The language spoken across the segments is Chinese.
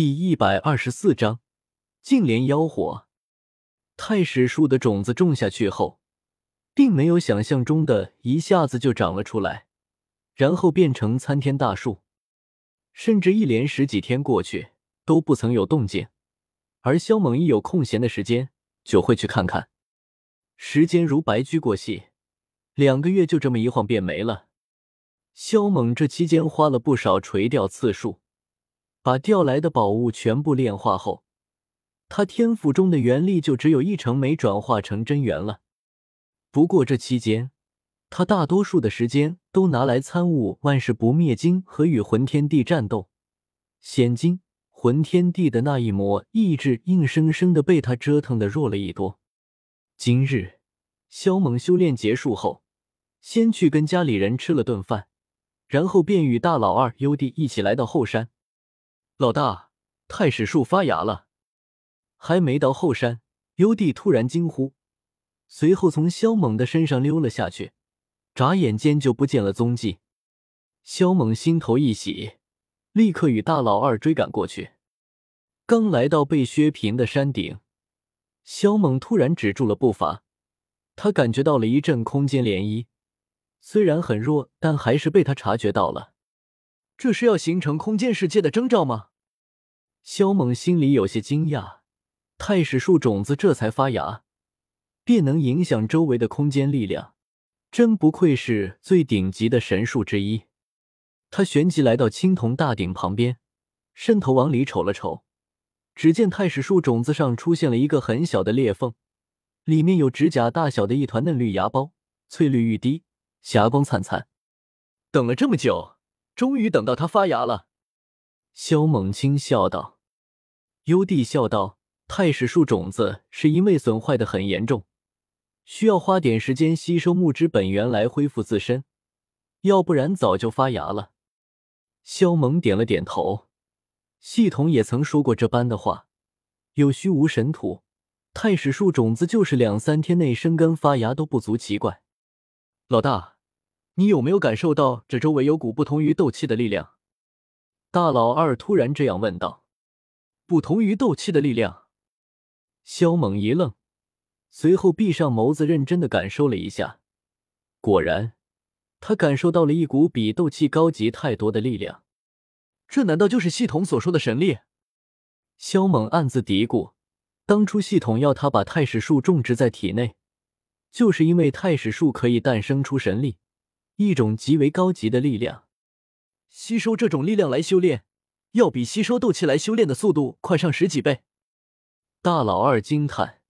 第一百二十四章净莲妖火。太史树的种子种下去后，并没有想象中的一下子就长了出来，然后变成参天大树，甚至一连十几天过去都不曾有动静。而萧猛一有空闲的时间，就会去看看。时间如白驹过隙，两个月就这么一晃便没了。萧猛这期间花了不少垂钓次数。把调来的宝物全部炼化后，他天赋中的元力就只有一成没转化成真元了。不过这期间，他大多数的时间都拿来参悟《万世不灭经》和与魂天帝战斗。现今魂天帝的那一抹意志，硬生生的被他折腾的弱了一多。今日，萧猛修炼结束后，先去跟家里人吃了顿饭，然后便与大老二优弟一起来到后山。老大，太史树发芽了！还没到后山，幽帝突然惊呼，随后从萧猛的身上溜了下去，眨眼间就不见了踪迹。萧猛心头一喜，立刻与大老二追赶过去。刚来到被削平的山顶，萧猛突然止住了步伐，他感觉到了一阵空间涟漪，虽然很弱，但还是被他察觉到了。这是要形成空间世界的征兆吗？萧猛心里有些惊讶。太史树种子这才发芽，便能影响周围的空间力量，真不愧是最顶级的神树之一。他旋即来到青铜大鼎旁边，伸头往里瞅了瞅，只见太史树种子上出现了一个很小的裂缝，里面有指甲大小的一团嫩绿芽苞，翠绿欲滴，霞光灿灿。等了这么久。终于等到它发芽了，萧猛轻笑道。幽帝笑道：“太史树种子是因为损坏的很严重，需要花点时间吸收木之本源来恢复自身，要不然早就发芽了。”萧猛点了点头。系统也曾说过这般的话：“有虚无神土，太史树种子就是两三天内生根发芽都不足奇怪。”老大。你有没有感受到这周围有股不同于斗气的力量？大老二突然这样问道。不同于斗气的力量？萧猛一愣，随后闭上眸子，认真的感受了一下。果然，他感受到了一股比斗气高级太多的力量。这难道就是系统所说的神力？萧猛暗自嘀咕。当初系统要他把太史树种植在体内，就是因为太史树可以诞生出神力。一种极为高级的力量，吸收这种力量来修炼，要比吸收斗气来修炼的速度快上十几倍。大老二惊叹，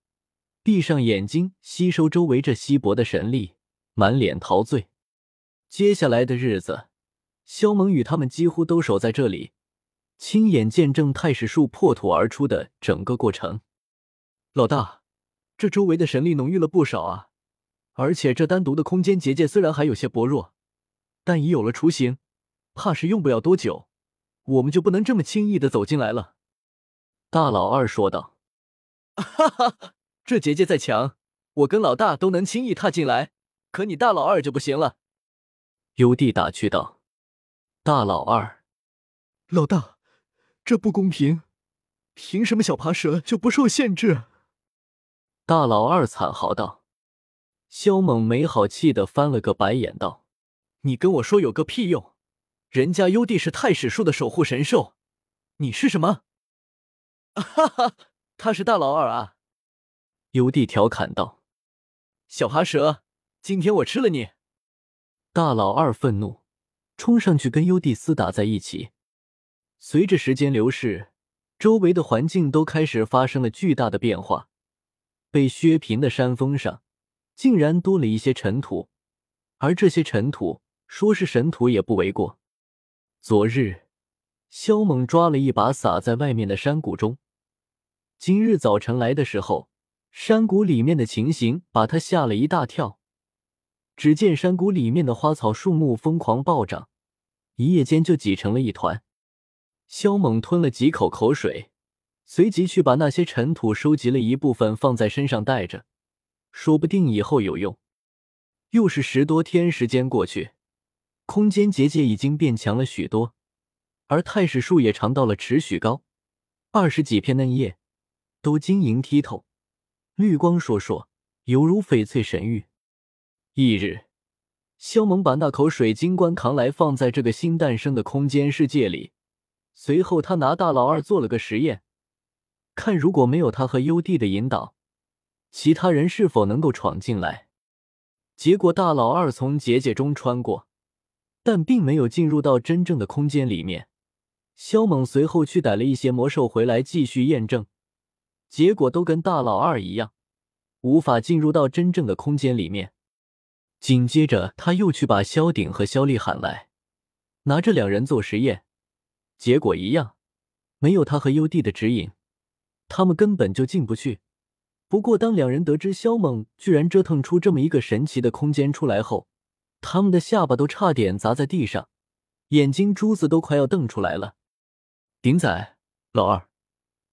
闭上眼睛吸收周围这稀薄的神力，满脸陶醉。接下来的日子，萧猛与他们几乎都守在这里，亲眼见证太史树破土而出的整个过程。老大，这周围的神力浓郁了不少啊！而且这单独的空间结界虽然还有些薄弱，但已有了雏形，怕是用不了多久，我们就不能这么轻易的走进来了。”大老二说道。“哈哈，这结界再强，我跟老大都能轻易踏进来，可你大老二就不行了。”尤帝打趣道。“大老二，老大，这不公平，凭什么小爬蛇就不受限制？”大老二惨嚎道。萧猛没好气的翻了个白眼，道：“你跟我说有个屁用！人家幽帝是太史树的守护神兽，你是什么？”哈哈，他是大老二啊！幽帝调侃道：“小爬蛇，今天我吃了你！”大老二愤怒，冲上去跟幽帝厮打在一起。随着时间流逝，周围的环境都开始发生了巨大的变化，被削平的山峰上。竟然多了一些尘土，而这些尘土说是神土也不为过。昨日，萧猛抓了一把撒在外面的山谷中，今日早晨来的时候，山谷里面的情形把他吓了一大跳。只见山谷里面的花草树木疯狂暴涨，一夜间就挤成了一团。萧猛吞了几口口水，随即去把那些尘土收集了一部分放在身上带着。说不定以后有用。又是十多天时间过去，空间结界已经变强了许多，而太史树也长到了尺许高，二十几片嫩叶都晶莹剔透，绿光烁烁，犹如翡翠神玉。翌日，萧猛把那口水晶棺扛来，放在这个新诞生的空间世界里。随后，他拿大老二做了个实验，看如果没有他和优弟的引导，其他人是否能够闯进来。结果，大老二从结界中穿过，但并没有进入到真正的空间里面。萧猛随后去逮了一些魔兽回来继续验证，结果都跟大老二一样，无法进入到真正的空间里面。紧接着，他又去把萧鼎和萧丽喊来，拿着两人做实验，结果一样，没有他和优弟的指引，他们根本就进不去。不过，当两人得知萧猛居然折腾出这么一个神奇的空间出来后，他们的下巴都差点砸在地上，眼睛珠子都快要瞪出来了。鼎仔，老二，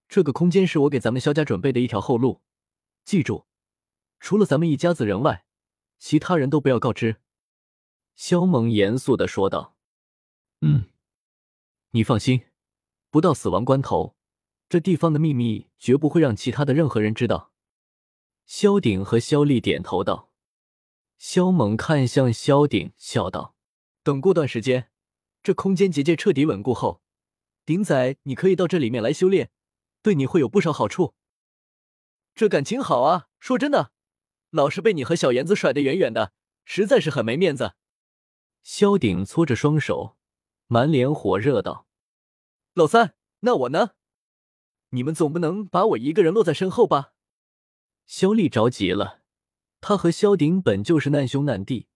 这个空间是我给咱们萧家准备的一条后路，记住，除了咱们一家子人外，其他人都不要告知。”萧猛严肃的说道。“嗯，你放心，不到死亡关头，这地方的秘密绝不会让其他的任何人知道。”萧鼎和萧丽点头道。萧猛看向萧鼎，笑道：“等过段时间，这空间结界彻底稳固后。”鼎仔，你可以到这里面来修炼，对你会有不少好处。这感情好啊！说真的，老是被你和小妍子甩得远远的，实在是很没面子。萧鼎搓着双手，满脸火热道：“老三，那我呢？你们总不能把我一个人落在身后吧？”萧丽着急了，他和萧鼎本就是难兄难弟，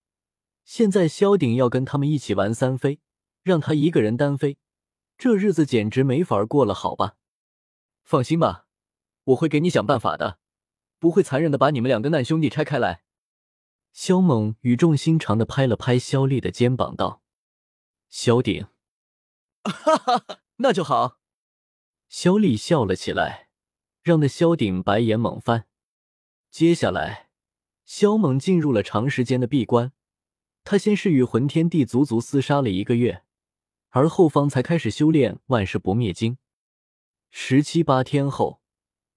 现在萧鼎要跟他们一起玩三飞，让他一个人单飞。这日子简直没法过了，好吧？放心吧，我会给你想办法的，不会残忍的把你们两个难兄弟拆开来。萧猛语重心长的拍了拍萧丽的肩膀，道：“萧鼎，哈哈哈，那就好。”萧丽笑了起来，让那萧鼎白眼猛翻。接下来，萧猛进入了长时间的闭关，他先是与魂天帝足足厮杀了一个月。而后方才开始修炼万世不灭经。十七八天后，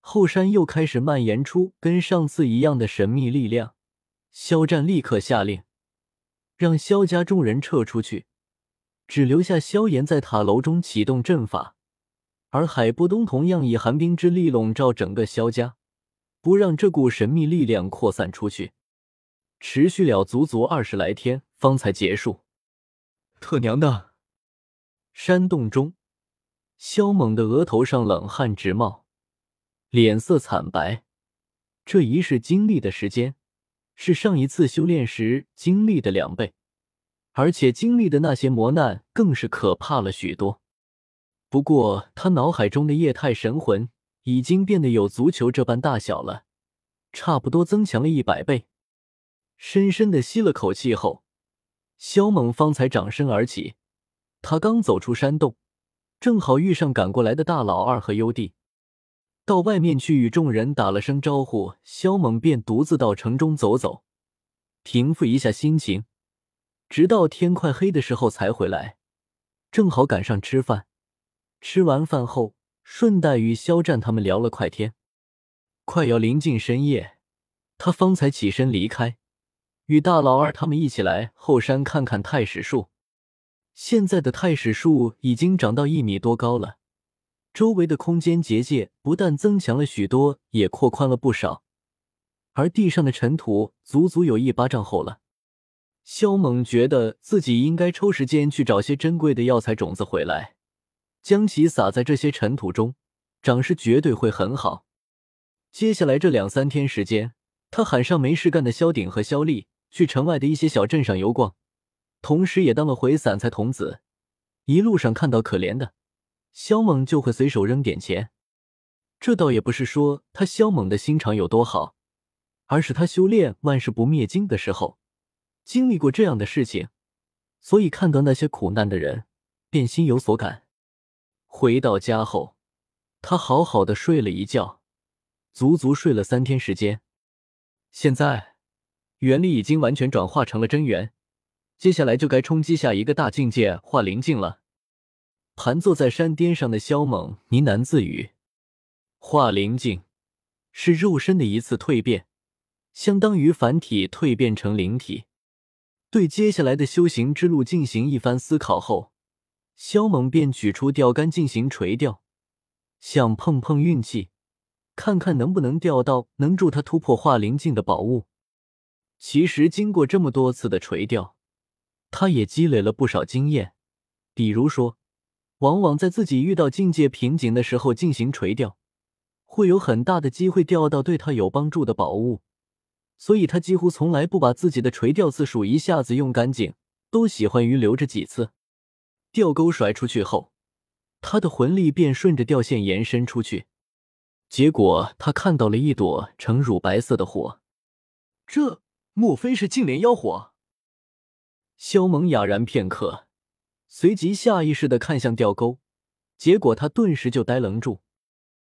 后山又开始蔓延出跟上次一样的神秘力量。萧战立刻下令，让萧家众人撤出去，只留下萧炎在塔楼中启动阵法。而海波东同样以寒冰之力笼罩整个萧家，不让这股神秘力量扩散出去。持续了足足二十来天，方才结束。特娘的！山洞中，萧猛的额头上冷汗直冒，脸色惨白。这一世经历的时间，是上一次修炼时经历的两倍，而且经历的那些磨难更是可怕了许多。不过，他脑海中的液态神魂已经变得有足球这般大小了，差不多增强了一百倍。深深的吸了口气后，萧猛方才长身而起。他刚走出山洞，正好遇上赶过来的大老二和优弟，到外面去与众人打了声招呼，萧猛便独自到城中走走，平复一下心情，直到天快黑的时候才回来，正好赶上吃饭。吃完饭后，顺带与肖战他们聊了快天，快要临近深夜，他方才起身离开，与大老二他们一起来后山看看太史树。现在的太史树已经长到一米多高了，周围的空间结界不但增强了许多，也扩宽了不少，而地上的尘土足足有一巴掌厚了。萧猛觉得自己应该抽时间去找些珍贵的药材种子回来，将其撒在这些尘土中，长势绝对会很好。接下来这两三天时间，他喊上没事干的萧鼎和萧丽去城外的一些小镇上游逛。同时也当了回散财童子，一路上看到可怜的，萧猛就会随手扔点钱。这倒也不是说他萧猛的心肠有多好，而是他修炼万世不灭经的时候经历过这样的事情，所以看到那些苦难的人，便心有所感。回到家后，他好好的睡了一觉，足足睡了三天时间。现在，元力已经完全转化成了真元。接下来就该冲击下一个大境界化灵境了。盘坐在山巅上的萧猛呢喃自语。化灵境是肉身的一次蜕变，相当于凡体蜕变成灵体。对接下来的修行之路进行一番思考后，萧猛便取出钓竿进行垂钓，想碰碰运气，看看能不能钓到能助他突破化灵境的宝物。其实，经过这么多次的垂钓，他也积累了不少经验。比如说，往往在自己遇到境界瓶颈的时候进行垂钓，会有很大的机会钓到对他有帮助的宝物。所以他几乎从来不把自己的垂钓次数一下子用干净，都喜欢于留着几次。钓钩甩出去后，他的魂力便顺着钓线延伸出去。结果他看到了一朵呈乳白色的火，这莫非是净莲妖火？萧猛哑然片刻，随即下意识的看向钓钩，结果他顿时就呆愣住。